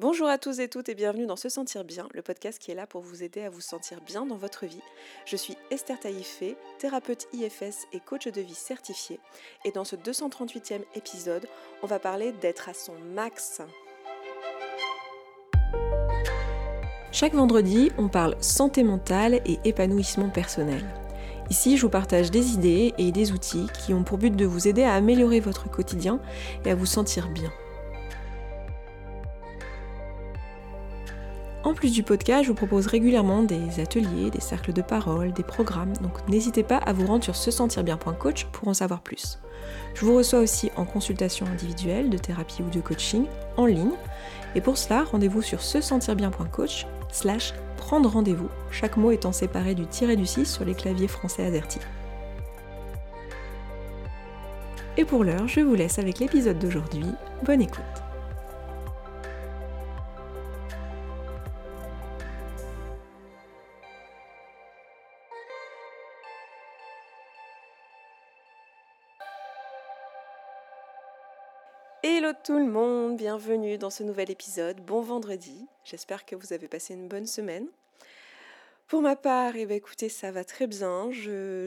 Bonjour à tous et toutes et bienvenue dans Se Sentir Bien, le podcast qui est là pour vous aider à vous sentir bien dans votre vie. Je suis Esther Taïfé, thérapeute IFS et coach de vie certifié. Et dans ce 238e épisode, on va parler d'être à son max. Chaque vendredi, on parle santé mentale et épanouissement personnel. Ici, je vous partage des idées et des outils qui ont pour but de vous aider à améliorer votre quotidien et à vous sentir bien. En plus du podcast, je vous propose régulièrement des ateliers, des cercles de parole, des programmes, donc n'hésitez pas à vous rendre sur se sentir bien.coach pour en savoir plus. Je vous reçois aussi en consultation individuelle, de thérapie ou de coaching, en ligne, et pour cela, rendez-vous sur se sentir bien.coach slash prendre rendez-vous, chaque mot étant séparé du tiré du 6 sur les claviers français AZERTY. Et pour l'heure, je vous laisse avec l'épisode d'aujourd'hui. Bonne écoute. Hello tout le monde, bienvenue dans ce nouvel épisode. Bon vendredi, j'espère que vous avez passé une bonne semaine. Pour ma part, eh bien, écoutez, ça va très bien.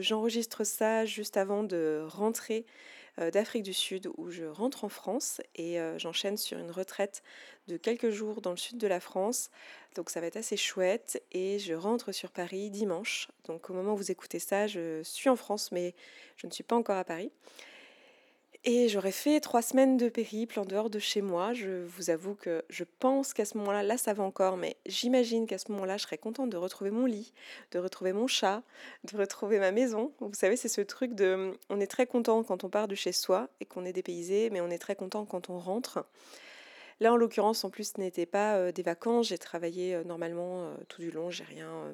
J'enregistre ça juste avant de rentrer euh, d'Afrique du Sud où je rentre en France et euh, j'enchaîne sur une retraite de quelques jours dans le sud de la France. Donc ça va être assez chouette et je rentre sur Paris dimanche. Donc au moment où vous écoutez ça, je suis en France mais je ne suis pas encore à Paris. Et j'aurais fait trois semaines de périple en dehors de chez moi. Je vous avoue que je pense qu'à ce moment-là, là ça va encore, mais j'imagine qu'à ce moment-là, je serais contente de retrouver mon lit, de retrouver mon chat, de retrouver ma maison. Vous savez, c'est ce truc de... On est très content quand on part de chez soi et qu'on est dépaysé, mais on est très content quand on rentre. Là, en l'occurrence, en plus, ce n'était pas euh, des vacances. J'ai travaillé euh, normalement euh, tout du long. J'ai rien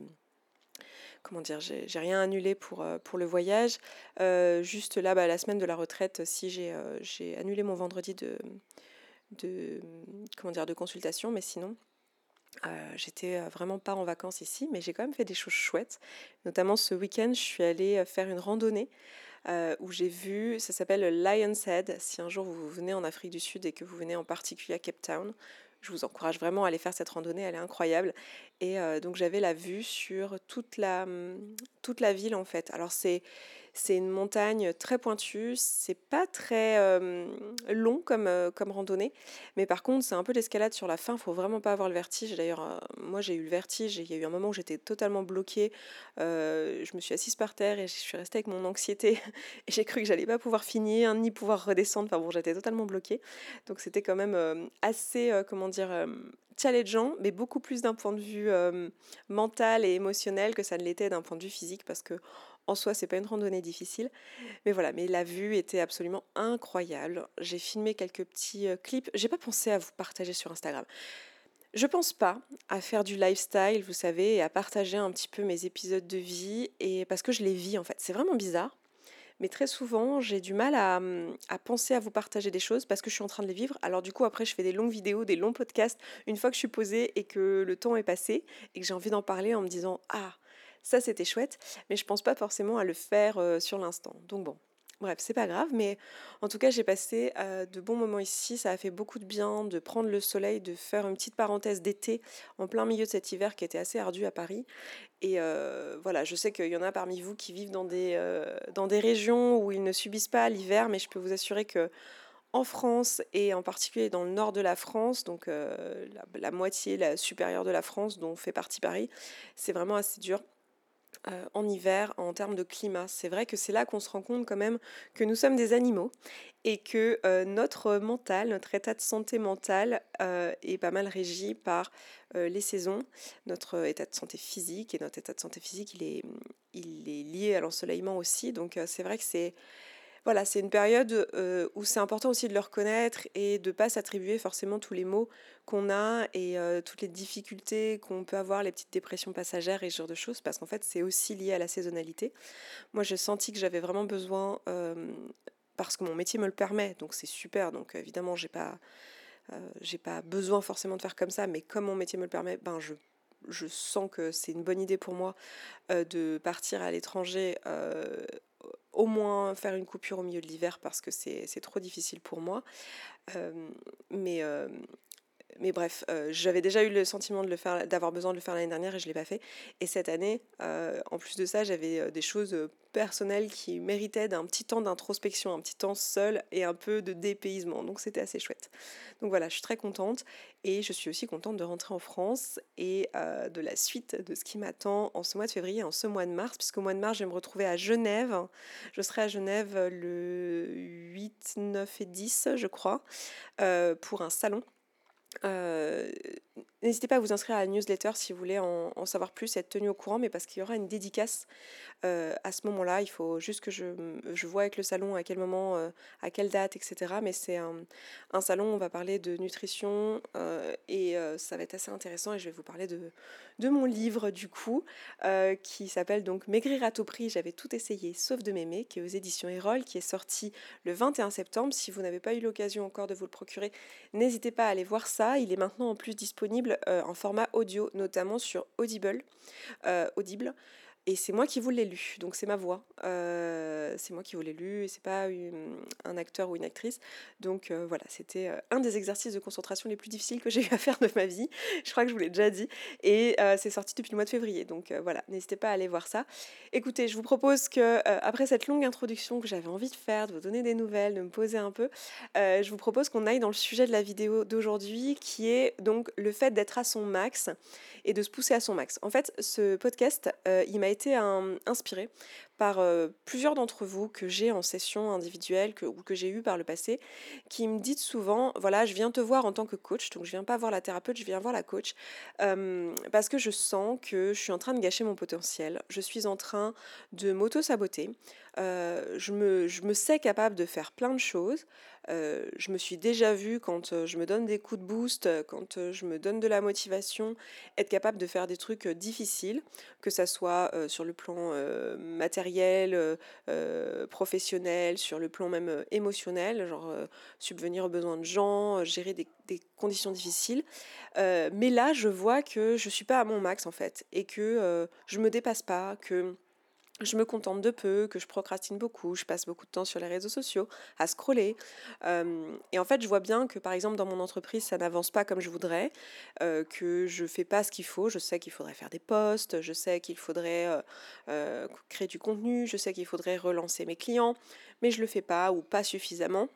comment dire, j'ai rien annulé pour, euh, pour le voyage. Euh, juste là, bah, la semaine de la retraite, si j'ai euh, j'ai annulé mon vendredi de, de, comment dire, de consultation, mais sinon, j'étais vraiment pas en vacances ici, mais j'ai quand même fait des choses chouettes. Notamment ce week-end, je suis allée faire une randonnée. où j'ai vu, ça s'appelle Lion's Head. Si un jour vous venez en Afrique du Sud et que vous venez en particulier à Cape Town, je vous encourage vraiment à aller faire cette randonnée, elle est incroyable. Et euh, donc j'avais la vue sur toute la, hum, toute la ville en fait. Alors c'est c'est une montagne très pointue, c'est pas très long comme, comme randonnée, mais par contre c'est un peu l'escalade sur la fin, faut vraiment pas avoir le vertige. D'ailleurs, moi j'ai eu le vertige, il y a eu un moment où j'étais totalement bloquée, je me suis assise par terre et je suis restée avec mon anxiété et j'ai cru que j'allais pas pouvoir finir ni pouvoir redescendre. Enfin bon, j'étais totalement bloquée, donc c'était quand même assez, comment dire challengeant, mais beaucoup plus d'un point de vue mental et émotionnel que ça ne l'était d'un point de vue physique, parce que en soi, c'est pas une randonnée difficile. Mais voilà, mais la vue était absolument incroyable. J'ai filmé quelques petits euh, clips. J'ai pas pensé à vous partager sur Instagram. Je pense pas à faire du lifestyle, vous savez, et à partager un petit peu mes épisodes de vie, et parce que je les vis en fait. C'est vraiment bizarre. Mais très souvent, j'ai du mal à, à, penser à vous partager des choses parce que je suis en train de les vivre. Alors du coup, après, je fais des longues vidéos, des longs podcasts, une fois que je suis posée et que le temps est passé et que j'ai envie d'en parler en me disant, ah, ça, c'était chouette, mais je pense pas forcément à le faire euh, sur l'instant. Donc bon, Bref, c'est pas grave, mais en tout cas, j'ai passé euh, de bons moments ici. Ça a fait beaucoup de bien de prendre le soleil, de faire une petite parenthèse d'été en plein milieu de cet hiver qui était assez ardu à Paris. Et euh, voilà, je sais qu'il y en a parmi vous qui vivent dans des, dans des régions où ils ne subissent pas l'hiver, mais je peux vous assurer que en France et en particulier dans le nord de la France, donc la, la, moitié la supérieure de la France dont fait partie Paris, c'est vraiment assez dur. Euh, en hiver en termes de climat. C'est vrai que c'est là qu'on se rend compte quand même que nous sommes des animaux et que euh, notre mental, notre état de santé mentale euh, est pas mal régi par les saisons. Notre état de santé physique et notre état de santé physique, il est, il est lié à l'ensoleillement aussi. Donc c'est vrai que c'est voilà, c'est une période euh, où c'est important aussi de le reconnaître et de ne pas s'attribuer forcément tous les mots qu'on a et euh, toutes les difficultés qu'on peut avoir, les petites dépressions passagères et ce genre de choses, parce qu'en fait, c'est aussi lié à la saisonnalité. Moi, j'ai senti que j'avais vraiment besoin, euh, parce que mon métier me le permet, donc c'est super, donc évidemment, j'ai pas, pas besoin forcément de faire comme ça, mais comme mon métier me le permet, ben je sens que c'est une bonne idée pour moi de partir à l'étranger au moins faire une coupure au milieu de l'hiver parce que c'est trop difficile pour moi. Euh, mais euh, mais bref, j'avais déjà eu le sentiment d'avoir besoin de le faire l'année dernière et je ne l'ai pas fait. Et cette année, en plus de ça, j'avais des choses personnelles qui méritaient d'un petit temps d'introspection, un petit temps seul et un peu de dépaysement. Donc c'était assez chouette. Donc voilà, je suis très contente et je suis aussi contente de rentrer en France et de la suite de ce qui m'attend en ce mois de février, en ce mois de mars, puisqu'au mois de mars, je vais me retrouver à Genève. Je serai à Genève le 8, 9 et 10, je crois, pour un salon euh, n'hésitez pas à vous inscrire à la newsletter si vous voulez en, savoir plus, être tenu au courant, mais parce qu'il y aura une dédicace euh, à ce moment-là. Il faut juste que je, je vois avec le salon à quel moment, euh, à quelle date, etc. Mais c'est un, un, salon, on va parler de nutrition et ça va être assez intéressant et je vais vous parler de, de mon livre du coup, qui s'appelle donc Maigrir à tout prix, j'avais tout essayé sauf de m'aimer, qui est aux éditions Erol, qui est sorti le 21 septembre. Si vous n'avez pas eu l'occasion encore de vous le procurer, n'hésitez pas à aller voir ça il est maintenant en plus disponible euh, en format audio, notamment sur Audible. Euh, Audible. Et c'est moi qui vous l'ai lu, donc c'est ma voix. Euh, c'est moi qui vous l'ai lu, c'est pas un acteur ou une actrice. Donc euh, voilà, c'était euh, un des exercices de concentration les plus difficiles que j'ai eu à faire de ma vie. Je crois que je vous l'ai déjà dit. Et c'est sorti depuis le mois de février. Donc voilà, n'hésitez pas à aller voir ça. Écoutez, je vous propose que, après cette longue introduction que j'avais envie de faire, de vous donner des nouvelles, de me poser un peu, je vous propose qu'on aille dans le sujet de la vidéo d'aujourd'hui, qui est donc le fait d'être à son max et de se pousser à son max. En fait, ce podcast, il m'a été inspiré par euh, plusieurs d'entre vous que j'ai en session individuelle que, ou que j'ai eu par le passé, qui me dites souvent, voilà, je viens te voir en tant que coach, donc je viens pas voir la thérapeute, je viens voir la coach, parce que je sens que je suis en train de gâcher mon potentiel, je suis en train de m'auto-saboter, euh, je, me, je me sais capable de faire plein de choses, euh, je me suis déjà vue quand euh, je me donne des coups de boost, quand je me donne de la motivation, être capable de faire des trucs difficiles, que ça soit sur le plan matériel, professionnel, sur le plan même émotionnel, genre subvenir aux besoins de gens, gérer des, des conditions difficiles. mais là, je vois que je suis pas à mon max en fait, et que je me dépasse pas, que je me contente de peu, que je procrastine beaucoup, je passe beaucoup de temps sur les réseaux sociaux à scroller. et en fait, je vois bien que par exemple dans mon entreprise, ça n'avance pas comme je voudrais, que je fais pas ce qu'il faut. Je sais qu'il faudrait faire des posts, je sais qu'il faudrait créer du contenu, je sais qu'il faudrait relancer mes clients, mais je le fais pas ou pas suffisamment.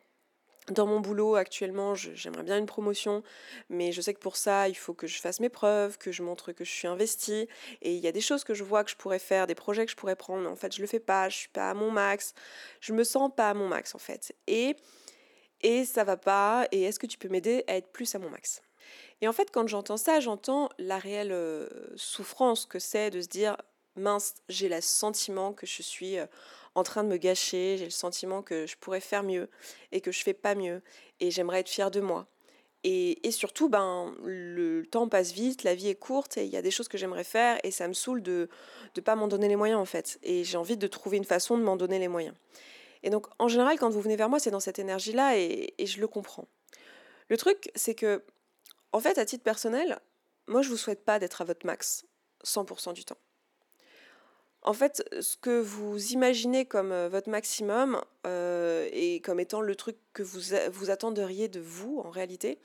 Dans mon boulot actuellement, j'aimerais bien une promotion, mais je sais que pour ça, il faut que je fasse mes preuves, que je montre que je suis investie. Et il y a des choses que je vois que je pourrais faire, des projets que je pourrais prendre, mais en fait, je le fais pas, je suis pas à mon max. Je me sens pas à mon max en fait. Et et ça va pas. Et est-ce que tu peux m'aider à être plus à mon max? Et en fait, quand j'entends ça, j'entends la réelle euh, souffrance que c'est de se dire mince, j'ai le sentiment que je suis euh, en train de me gâcher, j'ai le sentiment que je pourrais faire mieux et que je fais pas mieux et j'aimerais être fière de moi. Et, surtout, ben, le temps passe vite, la vie est courte et il y a des choses que j'aimerais faire et ça me saoule de ne pas m'en donner les moyens en fait. Et j'ai envie de trouver une façon de m'en donner les moyens. Et donc, en général, quand vous venez vers moi, c'est dans cette énergie-là et, et je le comprends. Le truc, c'est que, en fait, à titre personnel, moi, je vous souhaite pas d'être à votre max 100% du temps. En fait, ce que vous imaginez comme euh, votre maximum euh, et comme étant le truc que vous, vous attenderiez de vous en réalité,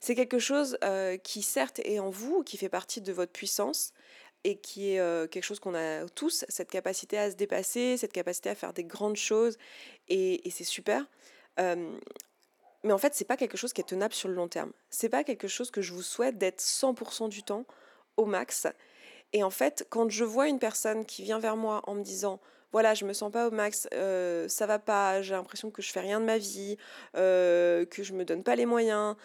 c'est quelque chose euh, qui certes est en vous, qui fait partie de votre puissance et qui est quelque chose qu'on a tous, cette capacité à se dépasser, cette capacité à faire des grandes choses et, c'est super. mais en fait, c'est pas quelque chose qui est tenable sur le long terme. C'est pas quelque chose que je vous souhaite d'être 100% du temps au max. Et en fait, quand je vois une personne qui vient vers moi en me disant voilà, je me sens pas au max, euh, ça va pas, j'ai l'impression que je fais rien de ma vie, euh, que je me donne pas les moyens.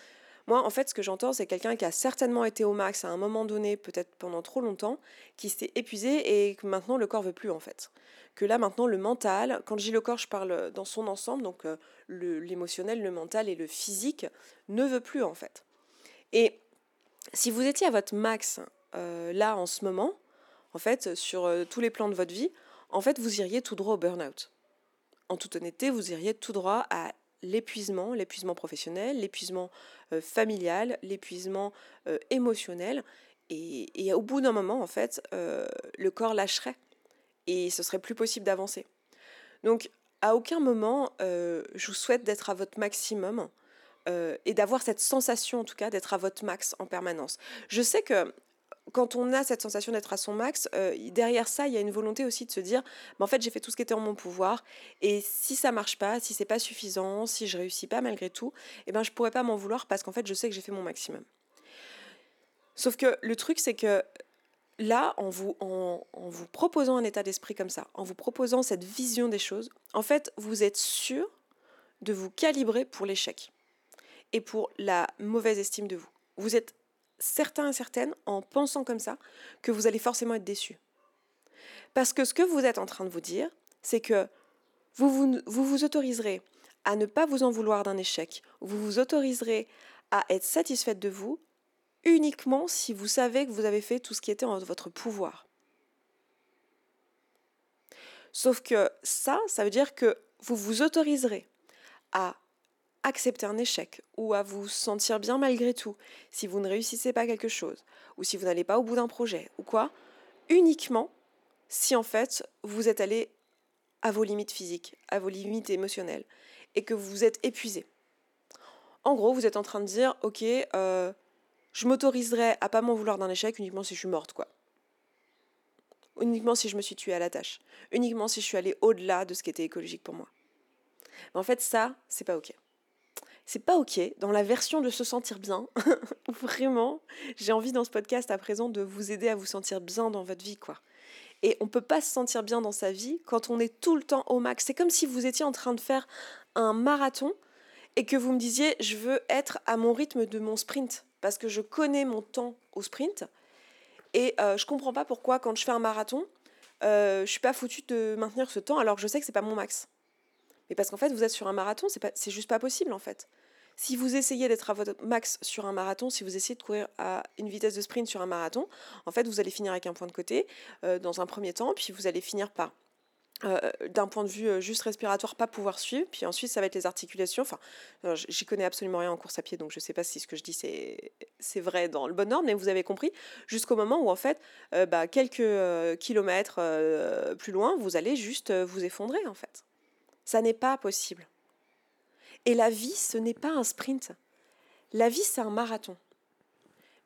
Moi, en fait, ce que j'entends, c'est quelqu'un qui a certainement été au max à un moment donné, peut-être pendant trop longtemps, qui s'est épuisé et que maintenant le corps veut plus en fait. Que là maintenant le mental, quand je dis le corps, je parle dans son ensemble, donc euh, l'émotionnel, le mental et le physique, ne veut plus en fait. Et si vous étiez à votre max euh, là en ce moment, en fait, sur euh, tous les plans de votre vie, en fait, vous iriez tout droit au burn-out. En toute honnêteté, vous iriez tout droit à l'épuisement, l'épuisement professionnel, l'épuisement euh, familial, l'épuisement émotionnel. Et, au bout d'un moment, en fait, le corps lâcherait et ce serait plus possible d'avancer. Donc, à aucun moment, je vous souhaite d'être à votre maximum et d'avoir cette sensation en tout cas d'être à votre max en permanence. Je sais que quand on a cette sensation d'être à son max, euh, derrière ça, il y a une volonté aussi de se dire, en fait, j'ai fait tout ce qui était en mon pouvoir, et si ça marche pas, si c'est pas suffisant, si je réussis pas malgré tout, eh ben je pourrais pas m'en vouloir parce qu'en fait, je sais que j'ai fait mon maximum. Sauf que le truc, c'est que là, en vous, en, vous proposant un état d'esprit comme ça, en vous proposant cette vision des choses, en fait, vous êtes sûr de vous calibrer pour l'échec et pour la mauvaise estime de vous. Vous êtes certain et certaine, en pensant comme ça, que vous allez forcément être déçu. Parce que ce que vous êtes en train de vous dire, c'est que vous vous, vous vous autoriserez à ne pas vous en vouloir d'un échec, vous vous autoriserez à être satisfaite de vous uniquement si vous savez que vous avez fait tout ce qui était en votre pouvoir. Sauf que ça, ça veut dire que vous vous autoriserez à accepter un échec ou à vous sentir bien malgré tout si vous ne réussissez pas quelque chose ou si vous n'allez pas au bout d'un projet ou quoi, uniquement si en fait vous êtes allé à vos limites physiques, à vos limites émotionnelles et que vous êtes épuisé. En gros, vous êtes en train de dire, ok, euh, je m'autoriserai à pas m'en vouloir d'un échec uniquement si je suis morte, quoi. Uniquement si je me suis tuée à la tâche. Uniquement si je suis allée au-delà de ce qui était écologique pour moi. Mais en fait, ça, c'est pas ok. C'est pas ok dans la version de se sentir bien. Vraiment, j'ai envie dans ce podcast à présent de vous aider à vous sentir bien dans votre vie, quoi. Et on peut pas se sentir bien dans sa vie quand on est tout le temps au max. C'est comme si vous étiez en train de faire un marathon et que vous me disiez je veux être à mon rythme de mon sprint parce que je connais mon temps au sprint et euh, je comprends pas pourquoi quand je fais un marathon, euh, je suis pas foutu de maintenir ce temps alors que je sais que c'est pas mon max. Mais parce qu'en fait, vous êtes sur un marathon, c'est pas, c'est juste pas possible en fait. Si vous essayez d'être à votre max sur un marathon, si vous essayez de courir à une vitesse de sprint sur un marathon, en fait, vous allez finir avec un point de côté euh, dans un premier temps, puis vous allez finir par euh, d'un point de vue euh, juste respiratoire, pas pouvoir suivre. Puis ensuite, ça va être les articulations. Enfin, j'y connais absolument rien en course à pied, donc je ne sais pas si ce que je dis c'est vrai dans le bon ordre, mais vous avez compris. Jusqu'au moment où en fait, bah, quelques kilomètres plus loin, vous allez juste vous effondrer en fait. Ça n'est pas possible. Et la vie, ce n'est pas un sprint. La vie, c'est un marathon.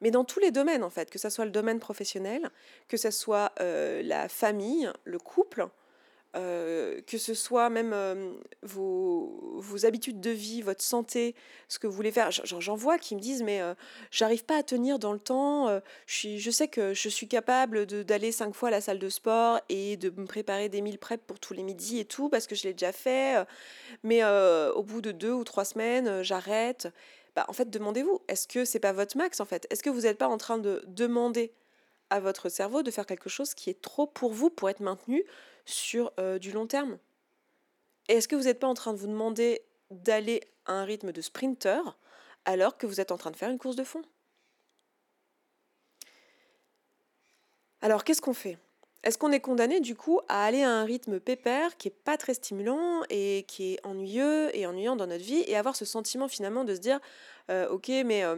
Mais dans tous les domaines, en fait, que ce soit le domaine professionnel, que ce soit la famille, le couple, euh, que ce soit même euh, vos, habitudes de vie, votre santé, ce que vous voulez faire. J'en vois qui me disent mais euh, j'arrive pas à tenir dans le temps. je, je sais que je suis capable d'aller cinq fois à la salle de sport et de me préparer des mille prep pour tous les midis et tout parce que je l'ai déjà fait. mais au bout de deux ou trois semaines, j'arrête. Bah, en fait, demandez-vous, est-ce que c'est pas votre max en fait? Est-ce que vous n'êtes pas en train de demander à votre cerveau de faire quelque chose qui est trop pour vous pour être maintenu sur euh, du long terme. Est-ce que vous n'êtes pas en train de vous demander d'aller à un rythme de sprinter alors que vous êtes en train de faire une course de fond? Alors qu'est-ce qu'on fait? Est-ce qu'on est condamné du coup à aller à un rythme pépère qui est pas très stimulant et qui est ennuyeux et ennuyant dans notre vie et avoir ce sentiment finalement de se dire euh, ok mais euh,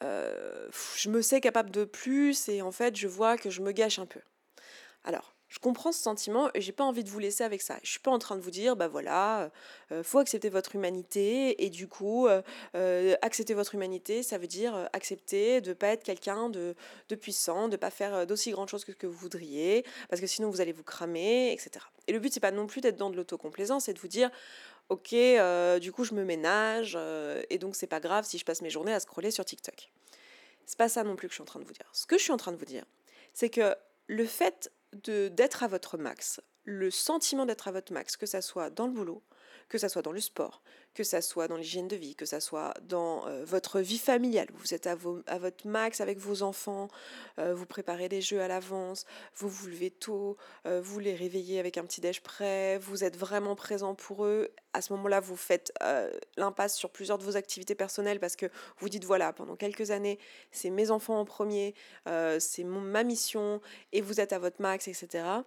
je me sais capable de plus et en fait je vois que je me gâche un peu. Alors je comprends ce sentiment et j'ai pas envie de vous laisser avec ça. Je suis pas en train de vous dire, bah voilà, euh, euh, faut accepter votre humanité et du coup, euh, accepter votre humanité, ça veut dire accepter de pas être quelqu'un de, de, puissant, de pas faire d'aussi grandes choses que ce que vous voudriez, parce que sinon vous allez vous cramer, etc. Et le but c'est pas non plus d'être dans de l'autocomplaisance, c'est de vous dire, ok, du coup je me ménage et donc c'est pas grave si je passe mes journées à scroller sur TikTok. C'est pas ça non plus que je suis en train de vous dire. Ce que je suis en train de vous dire, c'est que le fait d'être à votre max, le sentiment d'être à votre max, que ça soit dans le boulot, que ça soit dans le sport, que ça soit dans l'hygiène de vie, que ça soit dans euh, votre vie familiale. Vous êtes à, votre max avec vos enfants, euh, vous préparez les jeux à l'avance, vous vous levez tôt, euh, vous les réveillez avec un petit déj prêt, vous êtes vraiment présent pour eux. À ce moment-là, vous faites l'impasse sur plusieurs de vos activités personnelles parce que vous dites voilà, pendant quelques années, c'est mes enfants en premier, c'est ma mission, et vous êtes à votre max, etc.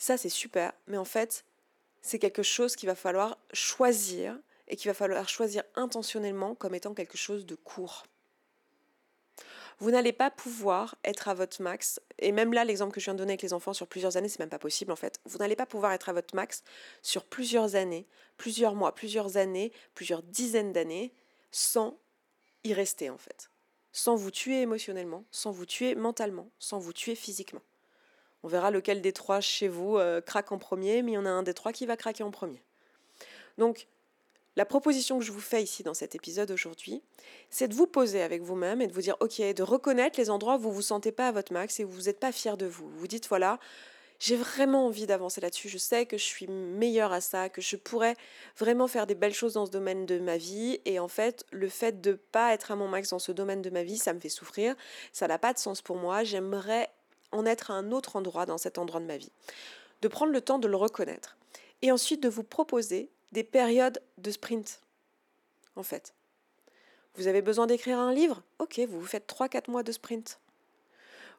Ça, c'est super, mais en fait, c'est quelque chose qu'il va falloir choisir et qu'il va falloir choisir intentionnellement comme étant quelque chose de court. vous n'allez pas pouvoir être à votre max. Et même là, l'exemple que je viens de donner avec les enfants sur plusieurs années, c'est même pas possible en fait. Vous n'allez pas pouvoir être à votre max sur plusieurs années, plusieurs mois, plusieurs années, plusieurs dizaines d'années, sans y rester en fait. Sans vous tuer émotionnellement, sans vous tuer mentalement, sans vous tuer physiquement. On verra lequel des trois chez vous euh, craque en premier, mais il y en a un des trois qui va craquer en premier. Donc, la proposition que je vous fais ici dans cet épisode aujourd'hui, c'est de vous poser avec vous-même et de vous dire, ok, de reconnaître les endroits où vous vous sentez pas à votre max et où vous n'êtes pas fier de vous. Vous dites, voilà, j'ai vraiment envie d'avancer là-dessus. Je sais que je suis meilleure à ça, que je pourrais vraiment faire des belles choses dans ce domaine de ma vie. Et en fait, le fait de pas être à mon max dans ce domaine de ma vie, ça me fait souffrir. Ça n'a pas de sens pour moi. J'aimerais en être à un autre endroit dans cet endroit de ma vie. De prendre le temps de le reconnaître. Et ensuite de vous proposer des périodes de sprint, en fait. Vous avez besoin d'écrire un livre? Ok, vous faites 3-4 mois de sprint.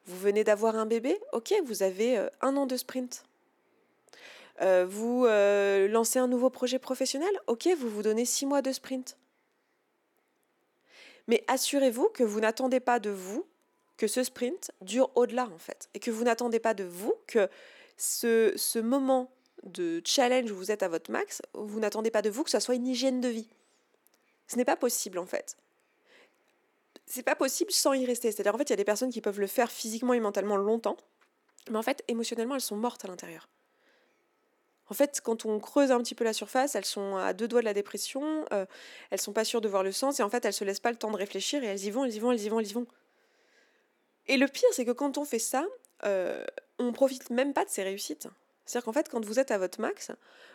Vous venez d'avoir un bébé? Ok, vous avez euh, un an de sprint. Euh, vous euh, lancez un nouveau projet professionnel? Ok, vous vous donnez 6 mois de sprint. Mais assurez-vous que vous n'attendez pas de vous que ce sprint dure au-delà, en fait. Et que vous n'attendez pas de vous que ce, ce moment de challenge où vous êtes à votre max, vous n'attendez pas de vous que ce soit une hygiène de vie. Ce n'est pas possible en fait. C'est pas possible sans y rester. C'est-à-dire en fait, il y a des personnes qui peuvent le faire physiquement et mentalement longtemps, mais en fait, émotionnellement, elles sont mortes à l'intérieur. En fait, quand on creuse un petit peu la surface, elles sont à deux doigts de la dépression, euh, elles sont pas sûres de voir le sens, et en fait, elles se laissent pas le temps de réfléchir, et elles y vont, elles y vont, elles y vont, elles y vont. Et le pire, c'est que quand on fait ça, euh, on profite même pas de ces réussites. C'est-à-dire qu'en fait, quand vous êtes à votre max,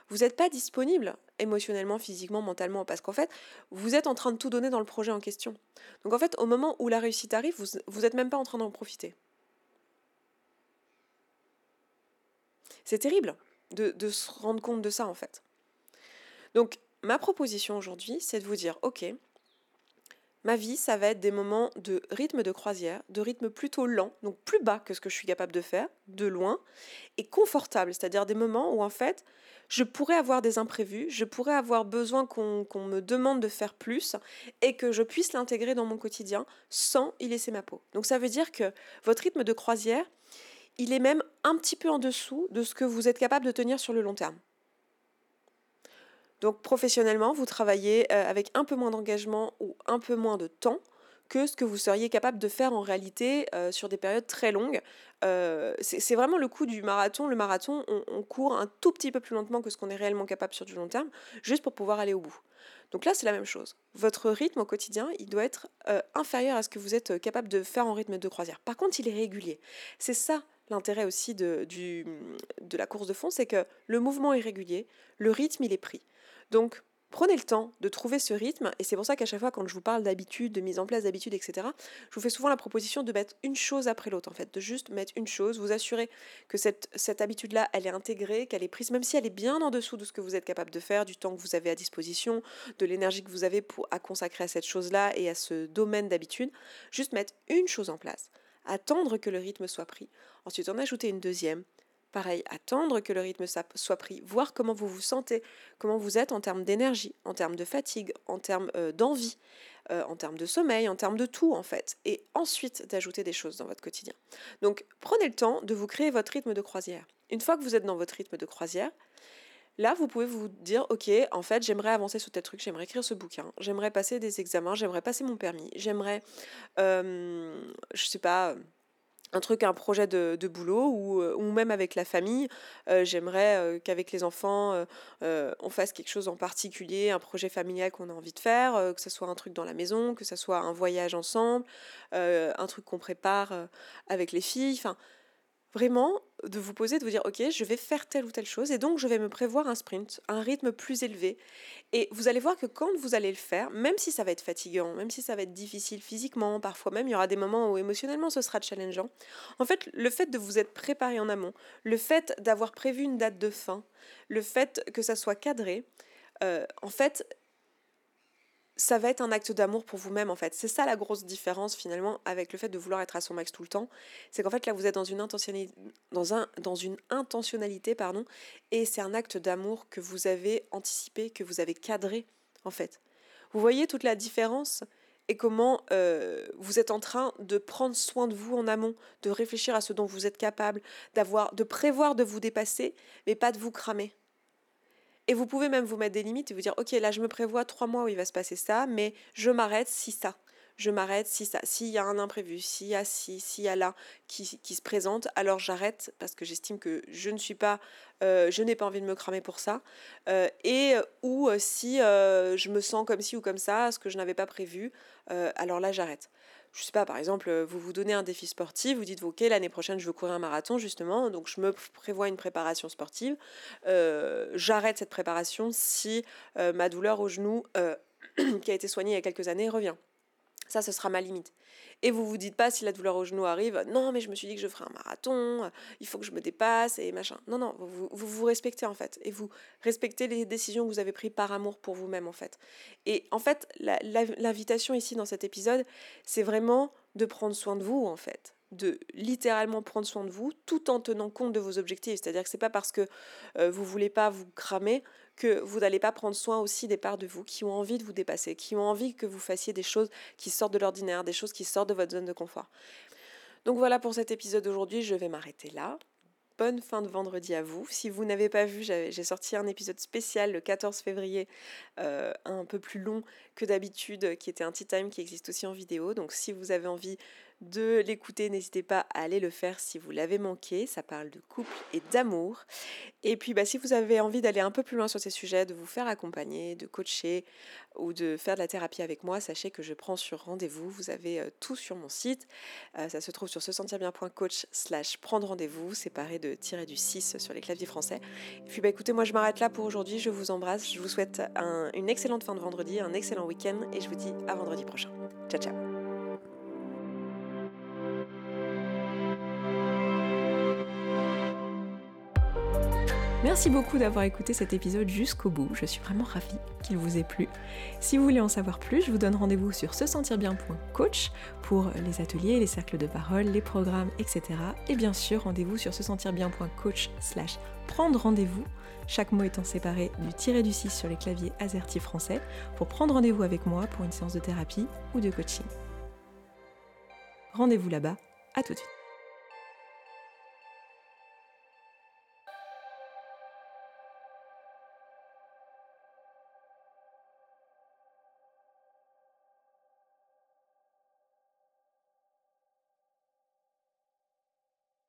vous n'êtes pas disponible émotionnellement, physiquement, mentalement, parce qu'en fait, vous êtes en train de tout donner dans le projet en question. Donc en fait, au moment où la réussite arrive, vous n'êtes même pas en train d'en profiter. C'est terrible de se rendre compte de ça, en fait. Donc, ma proposition aujourd'hui, c'est de vous dire, ok, Ma vie, ça va être des moments de rythme de croisière, de rythme plutôt lent, donc plus bas que ce que je suis capable de faire, de loin, et confortable, c'est-à-dire des moments où en fait, je pourrais avoir des imprévus, je pourrais avoir besoin qu'on me demande de faire plus et que je puisse l'intégrer dans mon quotidien sans y laisser ma peau. Donc ça veut dire que votre rythme de croisière, il est même un petit peu en dessous de ce que vous êtes capable de tenir sur le long terme. Donc professionnellement, vous travaillez euh, avec un peu moins d'engagement ou un peu moins de temps que ce que vous seriez capable de faire en réalité euh, sur des périodes très longues. Euh, c'est vraiment le coup du marathon. Le marathon, on, court un tout petit peu plus lentement que ce qu'on est réellement capable sur du long terme, juste pour pouvoir aller au bout. Donc là, c'est la même chose. Votre rythme au quotidien, il doit être inférieur à ce que vous êtes capable de faire en rythme de croisière. Par contre, il est régulier. C'est ça l'intérêt aussi de, de la course de fond, c'est que le mouvement est régulier, le rythme, il est pris. Donc, prenez le temps de trouver ce rythme, et c'est pour ça qu'à chaque fois, quand je vous parle d'habitude, de mise en place d'habitude, etc., je vous fais souvent la proposition de mettre une chose après l'autre, en fait, de juste mettre une chose, vous assurer que cette, habitude-là, elle est intégrée, qu'elle est prise, même si elle est bien en dessous de ce que vous êtes capable de faire, du temps que vous avez à disposition, de l'énergie que vous avez pour, à consacrer à cette chose-là et à ce domaine d'habitude, juste mettre une chose en place, attendre que le rythme soit pris, ensuite en ajouter une deuxième, Pareil, attendre que le rythme soit pris, voir comment vous vous sentez, comment vous êtes en termes d'énergie, en termes de fatigue, en termes euh, d'envie, euh, en termes de sommeil, en termes de tout en fait. Et ensuite d'ajouter des choses dans votre quotidien. Donc prenez le temps de vous créer votre rythme de croisière. Une fois que vous êtes dans votre rythme de croisière, Là, vous pouvez vous dire, ok, en fait, j'aimerais avancer sur tel truc, j'aimerais écrire ce bouquin, j'aimerais passer des examens, j'aimerais passer mon permis, j'aimerais, euh, je sais pas, un truc, un projet de, boulot ou, euh, ou, même avec la famille. Euh, j'aimerais euh, qu'avec les enfants, on fasse quelque chose en particulier, un projet familial qu'on a envie de faire, que ce soit un truc dans la maison, que ce soit un voyage ensemble, un truc qu'on prépare avec les filles. Enfin, vraiment de vous poser, de vous dire, ok, je vais faire telle ou telle chose, et donc je vais me prévoir un sprint, un rythme plus élevé. Et vous allez voir que quand vous allez le faire, même si ça va être fatigant, même si ça va être difficile physiquement, parfois même il y aura des moments où émotionnellement ce sera challengeant, en fait, le fait de vous être préparé en amont, le fait d'avoir prévu une date de fin, le fait que ça soit cadré, euh, en fait, ça va être un acte d'amour pour vous-même en fait. C'est ça la grosse différence finalement avec le fait de vouloir être à son max tout le temps. C'est qu'en fait là vous êtes dans une intentionnalité, pardon, et c'est un acte d'amour que vous avez anticipé, que vous avez cadré en fait. Vous voyez toute la différence et comment euh, vous êtes en train de prendre soin de vous en amont, de réfléchir à ce dont vous êtes capable, d'avoir, de prévoir de vous dépasser, mais pas de vous cramer. Et vous pouvez même vous mettre des limites et vous dire, ok, là je me prévois trois mois où il va se passer ça, mais je m'arrête si ça je m'arrête si ça, s'il y a un imprévu, s'il y a si, s'il y a là qui, se présente, alors j'arrête parce que j'estime que je ne suis pas, euh, je n'ai pas envie de me cramer pour ça, euh, et ou euh, si je me sens comme ci ou comme ça, ce que je n'avais pas prévu, alors là j'arrête. Je sais pas, par exemple, vous vous donnez un défi sportif, vous dites, ok, l'année prochaine je veux courir un marathon justement, donc je me prévois une préparation sportive, j'arrête cette préparation si ma douleur au genou qui a été soignée il y a quelques années revient. Ça, ce sera ma limite. Et vous vous dites pas si la douleur au genou arrive, non, mais je me suis dit que je ferai un marathon, il faut que je me dépasse et machin. Non, non, vous vous, respectez en fait. Et vous respectez les décisions que vous avez prises par amour pour vous-même en fait. Et en fait, l'invitation ici dans cet épisode, c'est vraiment de prendre soin de vous en fait de littéralement prendre soin de vous tout en tenant compte de vos objectifs. C'est-à-dire que c'est pas parce que euh, vous voulez pas vous cramer que vous n'allez pas prendre soin aussi des parts de vous qui ont envie de vous dépasser, qui ont envie que vous fassiez des choses qui sortent de l'ordinaire, des choses qui sortent de votre zone de confort. Donc voilà pour cet épisode d'aujourd'hui, je vais m'arrêter là. Bonne fin de vendredi à vous. Si vous n'avez pas vu, j'ai sorti un épisode spécial le 14 février, euh, un peu plus long que d'habitude, qui était un tea time qui existe aussi en vidéo. Donc si vous avez envie de l'écouter. N'hésitez pas à aller le faire si vous l'avez manqué. Ça parle de couple et d'amour. Et puis, bah, si vous avez envie d'aller un peu plus loin sur ces sujets, de vous faire accompagner, de coacher ou de faire de la thérapie avec moi, sachez que je prends sur rendez-vous. Vous avez euh, tout sur mon site. Euh, ça se trouve sur se sentir bien.coach slash prendre rendez-vous, séparé de tirer du 6 sur les claviers français. Et puis, bah, écoutez, moi, je m'arrête là pour aujourd'hui. Je vous embrasse. Je vous souhaite une excellente fin de vendredi, un excellent week-end et je vous dis à vendredi prochain. Ciao, ciao. Merci beaucoup d'avoir écouté cet épisode jusqu'au bout, je suis vraiment ravie qu'il vous ait plu. Si vous voulez en savoir plus, je vous donne rendez-vous sur se sentir bien.coach pour les ateliers, les cercles de parole, les programmes, etc. Et bien sûr, rendez-vous sur se sentir bien.coach slash prendre rendez-vous, chaque mot étant séparé du tiré du 6 sur les claviers AZERTY français, pour prendre rendez-vous avec moi pour une séance de thérapie ou de coaching. Rendez-vous là-bas, à tout de suite.